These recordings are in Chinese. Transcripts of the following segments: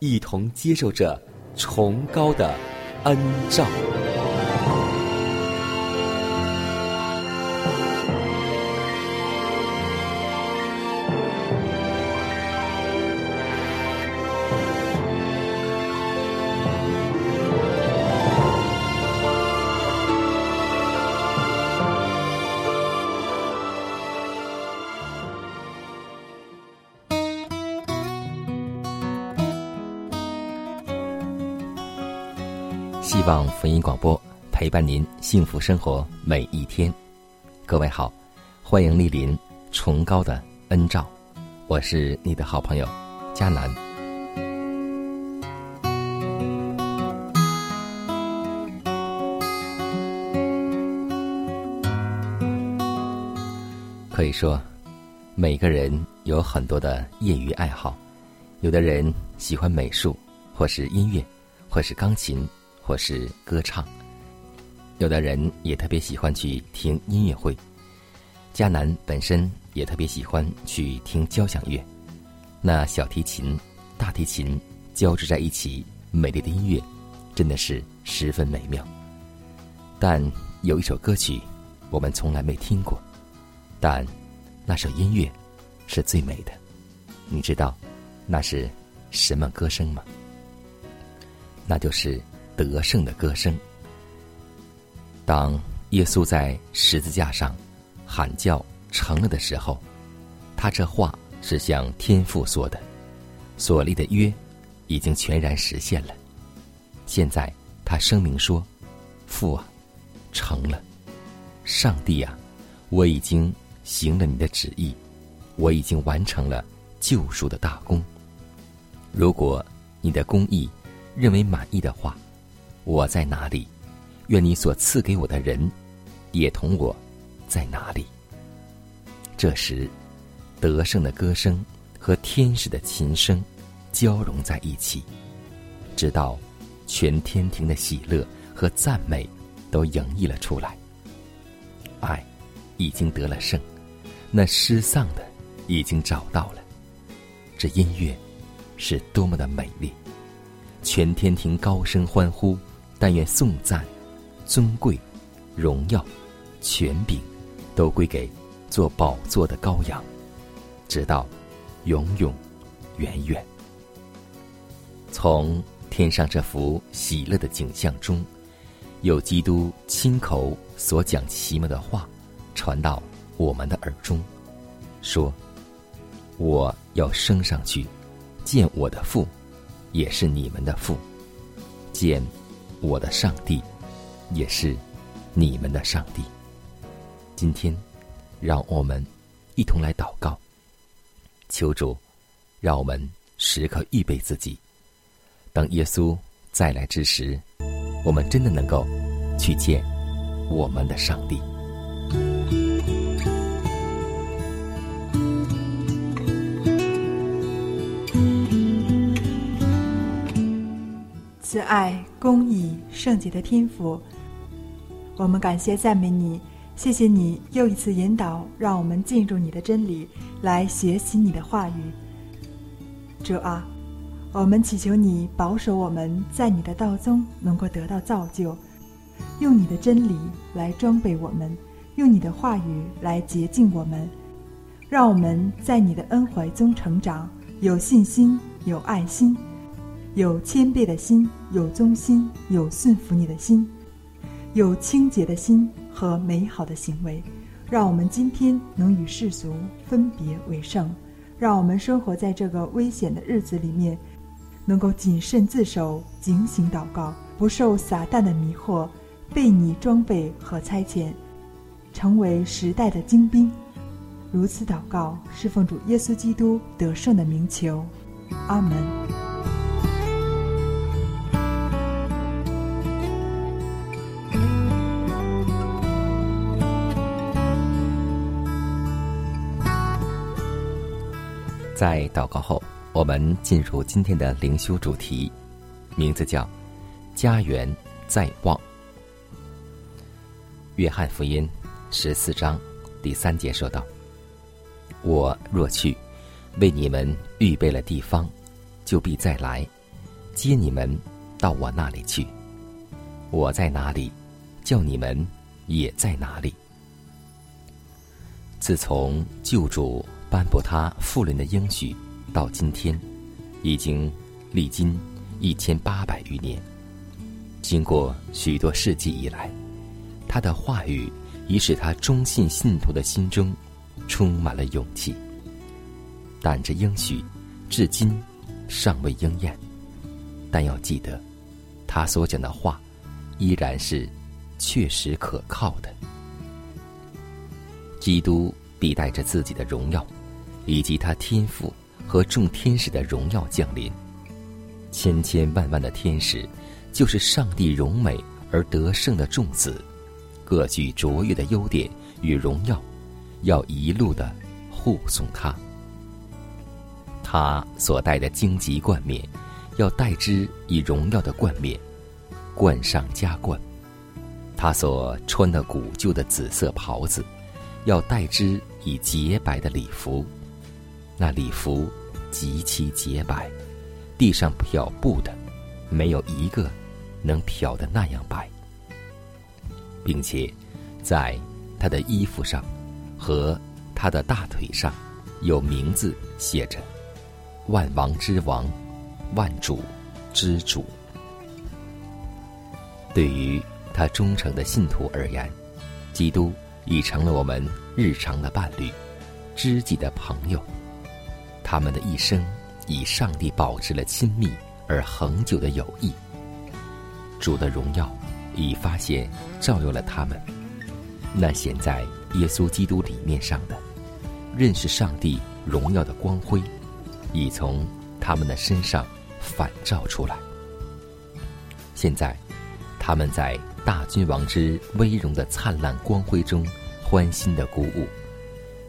一同接受着崇高的恩照。广播陪伴您幸福生活每一天。各位好，欢迎莅临崇高的恩照，我是你的好朋友佳南。可以说，每个人有很多的业余爱好，有的人喜欢美术，或是音乐，或是钢琴。或是歌唱，有的人也特别喜欢去听音乐会。迦南本身也特别喜欢去听交响乐，那小提琴、大提琴交织在一起，美丽的音乐真的是十分美妙。但有一首歌曲我们从来没听过，但那首音乐是最美的。你知道那是什么歌声吗？那就是。得胜的歌声。当耶稣在十字架上喊叫成了的时候，他这话是向天父说的，所立的约已经全然实现了。现在他声明说：“父啊，成了！上帝啊，我已经行了你的旨意，我已经完成了救赎的大功。如果你的公义认为满意的话。”我在哪里？愿你所赐给我的人，也同我在哪里。这时，得胜的歌声和天使的琴声交融在一起，直到全天庭的喜乐和赞美都洋溢了出来。爱已经得了胜，那失丧的已经找到了。这音乐是多么的美丽！全天庭高声欢呼。但愿颂赞、尊贵、荣耀、权柄，都归给做宝座的羔羊，直到永永远远。从天上这幅喜乐的景象中，有基督亲口所讲奇妙的话，传到我们的耳中，说：“我要升上去，见我的父，也是你们的父，见。”我的上帝，也是你们的上帝。今天，让我们一同来祷告，求主让我们时刻预备自己，等耶稣再来之时，我们真的能够去见我们的上帝。慈爱、公义、圣洁的天赋，我们感谢赞美你，谢谢你又一次引导，让我们进入你的真理，来学习你的话语。主啊，我们祈求你保守我们在你的道中能够得到造就，用你的真理来装备我们，用你的话语来洁净我们，让我们在你的恩怀中成长，有信心，有爱心，有谦卑的心，有忠心，有顺服你的心，有清洁的心和美好的行为，让我们今天能与世俗分别为圣，让我们生活在这个危险的日子里面，能够谨慎自守，警醒祷告，不受撒旦的迷惑。被你装备和差遣，成为时代的精兵。如此祷告，是奉主耶稣基督得胜的名求。阿门。在祷告后，我们进入今天的灵修主题，名字叫“家园在望”。约翰福音十四章第三节说道：“我若去，为你们预备了地方，就必再来接你们到我那里去。我在哪里，叫你们也在哪里。”自从救主颁布他复临的应许到今天，已经历经一千八百余年。经过许多世纪以来。他的话语已使他忠信信徒的心中充满了勇气，但这应许至今尚未应验。但要记得，他所讲的话依然是确实可靠的。基督必带着自己的荣耀，以及他天赋和众天使的荣耀降临。千千万万的天使，就是上帝荣美而得胜的众子。各具卓越的优点与荣耀，要一路的护送他。他所戴的荆棘冠冕，要代之以荣耀的冠冕，冠上加冠。他所穿的古旧的紫色袍子，要代之以洁白的礼服。那礼服极其洁白，地上漂布的，没有一个能漂的那样白。并且，在他的衣服上和他的大腿上，有名字写着“万王之王，万主之主”。对于他忠诚的信徒而言，基督已成了我们日常的伴侣、知己的朋友。他们的一生以上帝保持了亲密而恒久的友谊。主的荣耀。已发现照耀了他们，那显在耶稣基督里面上的认识上帝荣耀的光辉，已从他们的身上反照出来。现在，他们在大君王之威荣的灿烂光辉中欢欣的鼓舞，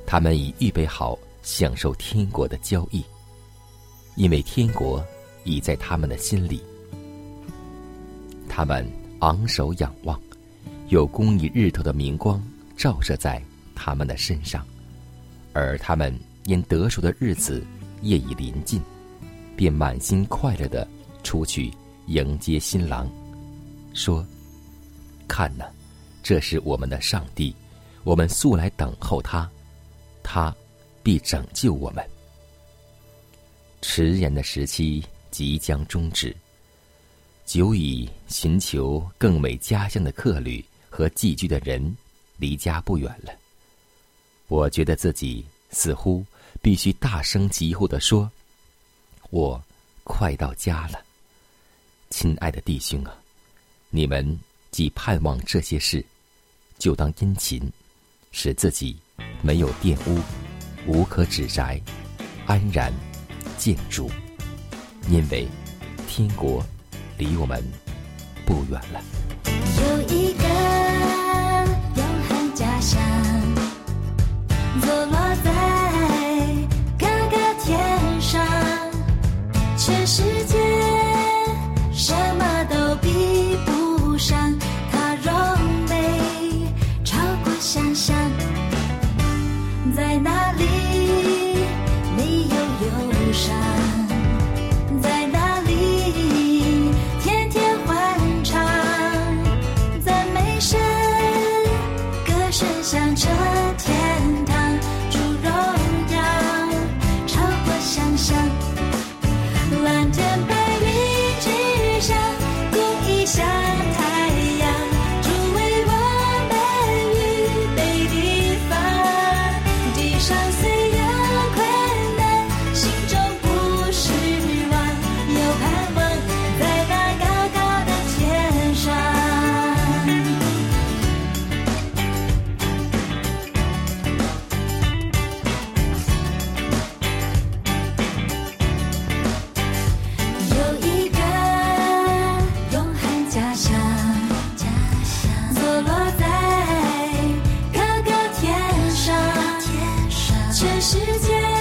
他们已预备好享受天国的交易，因为天国已在他们的心里，他们。昂首仰望，有公义日头的明光照射在他们的身上，而他们因得赎的日子夜已临近，便满心快乐的出去迎接新郎，说：“看呐，这是我们的上帝，我们素来等候他，他必拯救我们。迟延的时期即将终止。”久已寻求更美家乡的客旅和寄居的人，离家不远了。我觉得自己似乎必须大声疾呼的说：“我快到家了。”亲爱的弟兄啊，你们既盼望这些事，就当殷勤，使自己没有玷污，无可指摘，安然建筑，因为天国。离我们不远了。全世界。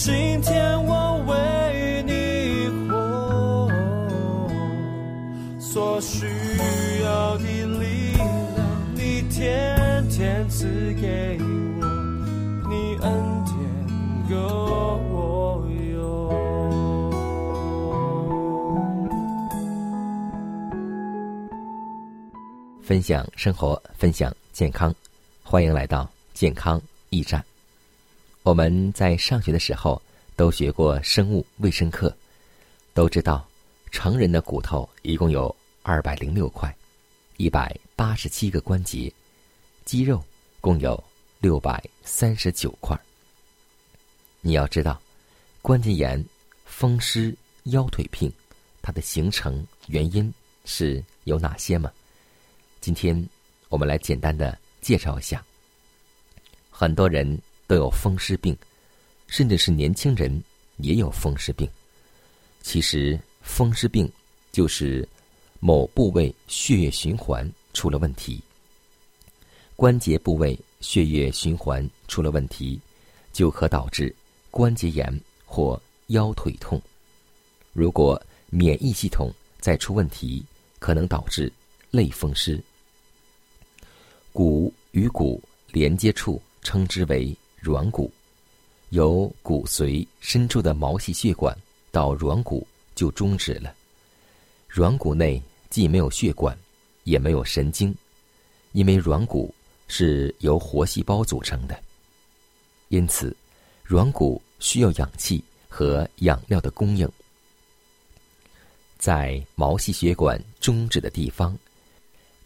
今天我为你活，所需要的力量，你天天赐给我，你恩典够我用。分享生活，分享健康，欢迎来到健康驿站。我们在上学的时候都学过生物卫生课，都知道成人的骨头一共有二百零六块，一百八十七个关节，肌肉共有六百三十九块。你要知道，关节炎、风湿、腰腿病，它的形成原因是有哪些吗？今天我们来简单的介绍一下。很多人都有风湿病，甚至是年轻人也有风湿病。其实，风湿病就是某部位血液循环出了问题，关节部位血液循环出了问题，就可导致关节炎或腰腿痛。如果免疫系统再出问题，可能导致类风湿。骨与骨连接处称之为软骨，由骨髓深处的毛细血管到软骨就终止了。软骨内既没有血管，也没有神经，因为软骨是由活细胞组成的，因此软骨需要氧气和养料的供应。在毛细血管终止的地方，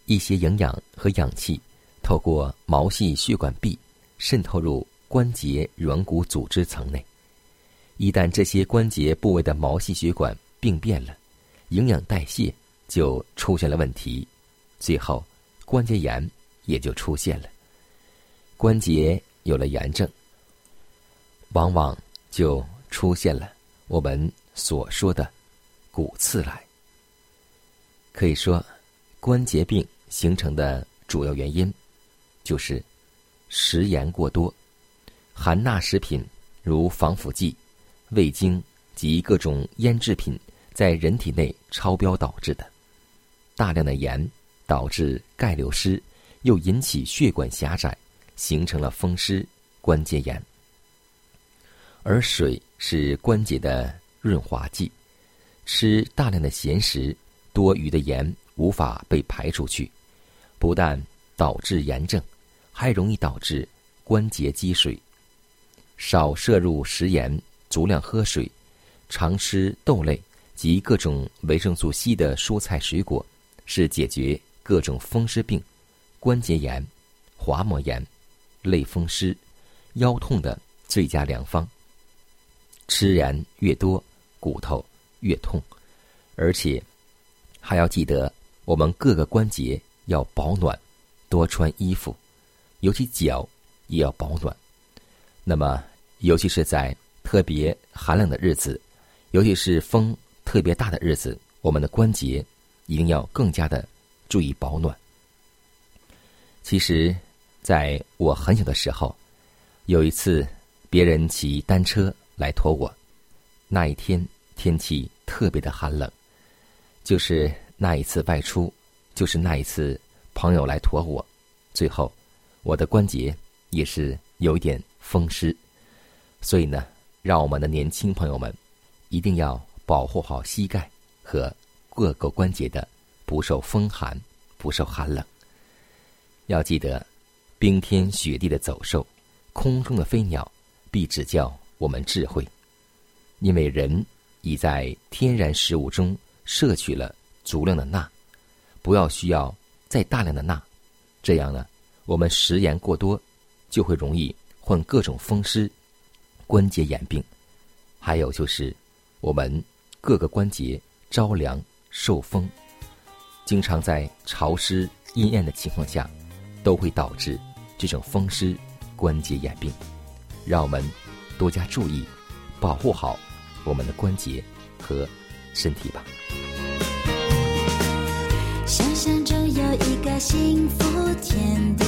一些营养和氧气透过毛细血管壁渗透入关节软骨组织层内。一旦这些关节部位的毛细血管病变了，营养代谢就出现了问题，最后关节炎也就出现了。关节有了炎症，往往就出现了我们所说的。骨刺来，可以说，关节病形成的主要原因，就是食盐过多，含钠食品如防腐剂、味精及各种腌制品在人体内超标导致的。大量的盐导致钙流失，又引起血管狭窄，形成了风湿关节炎。而水是关节的润滑剂。吃大量的咸食，多余的盐无法被排出去，不但导致炎症，还容易导致关节积水。少摄入食盐，足量喝水，常吃豆类及各种维生素 C 的蔬菜水果，是解决各种风湿病、关节炎、滑膜炎、类风湿、腰痛的最佳良方。吃盐越多，骨头。越痛，而且还要记得，我们各个关节要保暖，多穿衣服，尤其脚也要保暖。那么，尤其是在特别寒冷的日子，尤其是风特别大的日子，我们的关节一定要更加的注意保暖。其实，在我很小的时候，有一次别人骑单车来驮我，那一天。天气特别的寒冷，就是那一次外出，就是那一次朋友来驮我，最后我的关节也是有一点风湿，所以呢，让我们的年轻朋友们一定要保护好膝盖和各个关节的不受风寒、不受寒冷。要记得，冰天雪地的走兽，空中的飞鸟，必指教我们智慧，因为人。已在天然食物中摄取了足量的钠，不要需要再大量的钠，这样呢，我们食盐过多，就会容易患各种风湿、关节炎病。还有就是，我们各个关节着凉受风，经常在潮湿阴暗的情况下，都会导致这种风湿关节炎病。让我们多加注意，保护好。我们的关节和身体吧。想象中有一个幸福天地，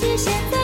是现在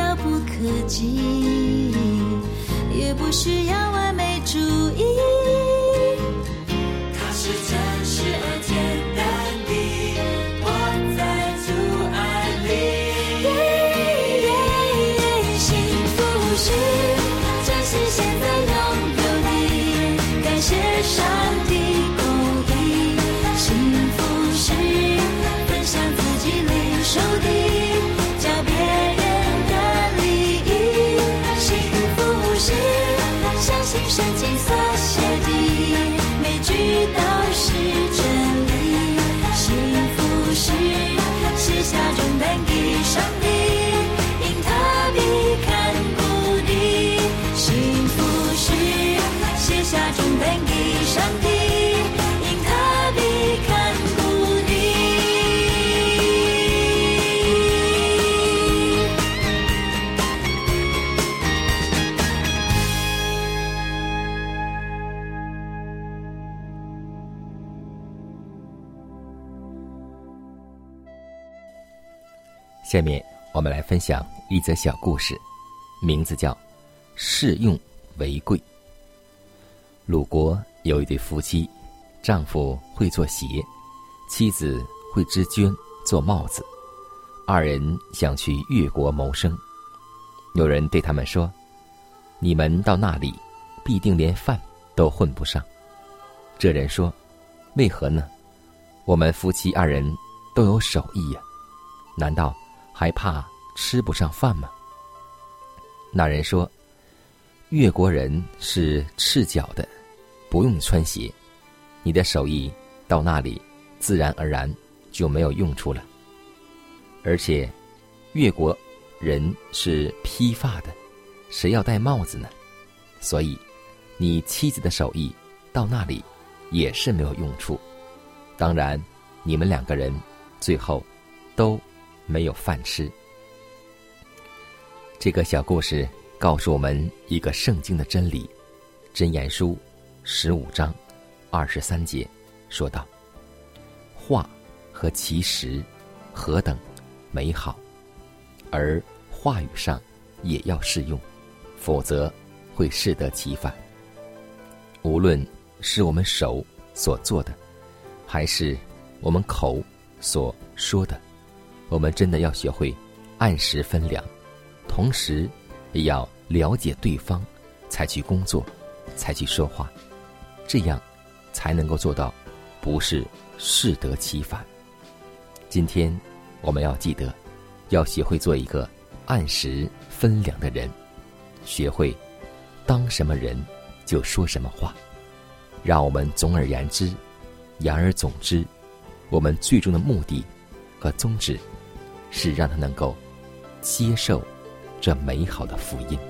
遥不可及，也不需要完美主义。想念下面我们来分享一则小故事，名字叫《试用为贵》。鲁国有一对夫妻，丈夫会做鞋，妻子会织绢做帽子，二人想去越国谋生。有人对他们说：“你们到那里，必定连饭都混不上。”这人说：“为何呢？我们夫妻二人都有手艺呀，难道？”还怕吃不上饭吗？那人说：“越国人是赤脚的，不用穿鞋。你的手艺到那里，自然而然就没有用处了。而且，越国人是披发的，谁要戴帽子呢？所以，你妻子的手艺到那里也是没有用处。当然，你们两个人最后都。”没有饭吃。这个小故事告诉我们一个圣经的真理，《箴言书》十五章二十三节说道：“话和其实何等美好，而话语上也要适用，否则会适得其反。无论是我们手所做的，还是我们口所说的。”我们真的要学会按时分粮，同时也要了解对方，才去工作，才去说话，这样才能够做到不是适得其反。今天我们要记得，要学会做一个按时分粮的人，学会当什么人就说什么话。让我们总而言之，言而总之，我们最终的目的和宗旨。是让他能够接受这美好的福音。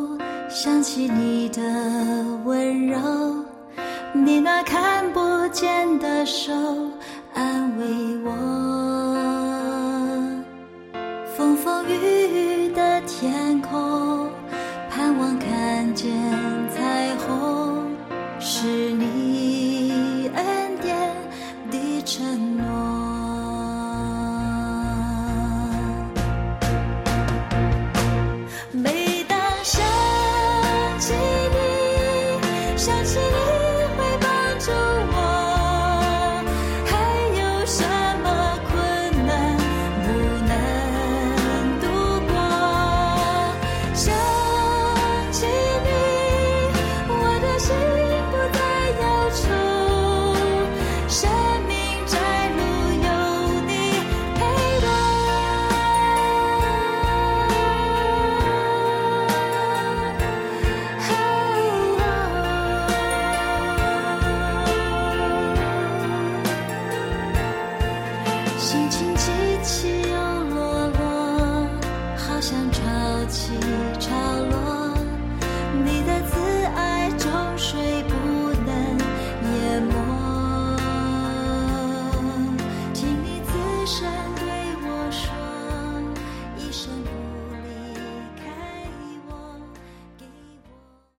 想起你的温柔你那看不见的手。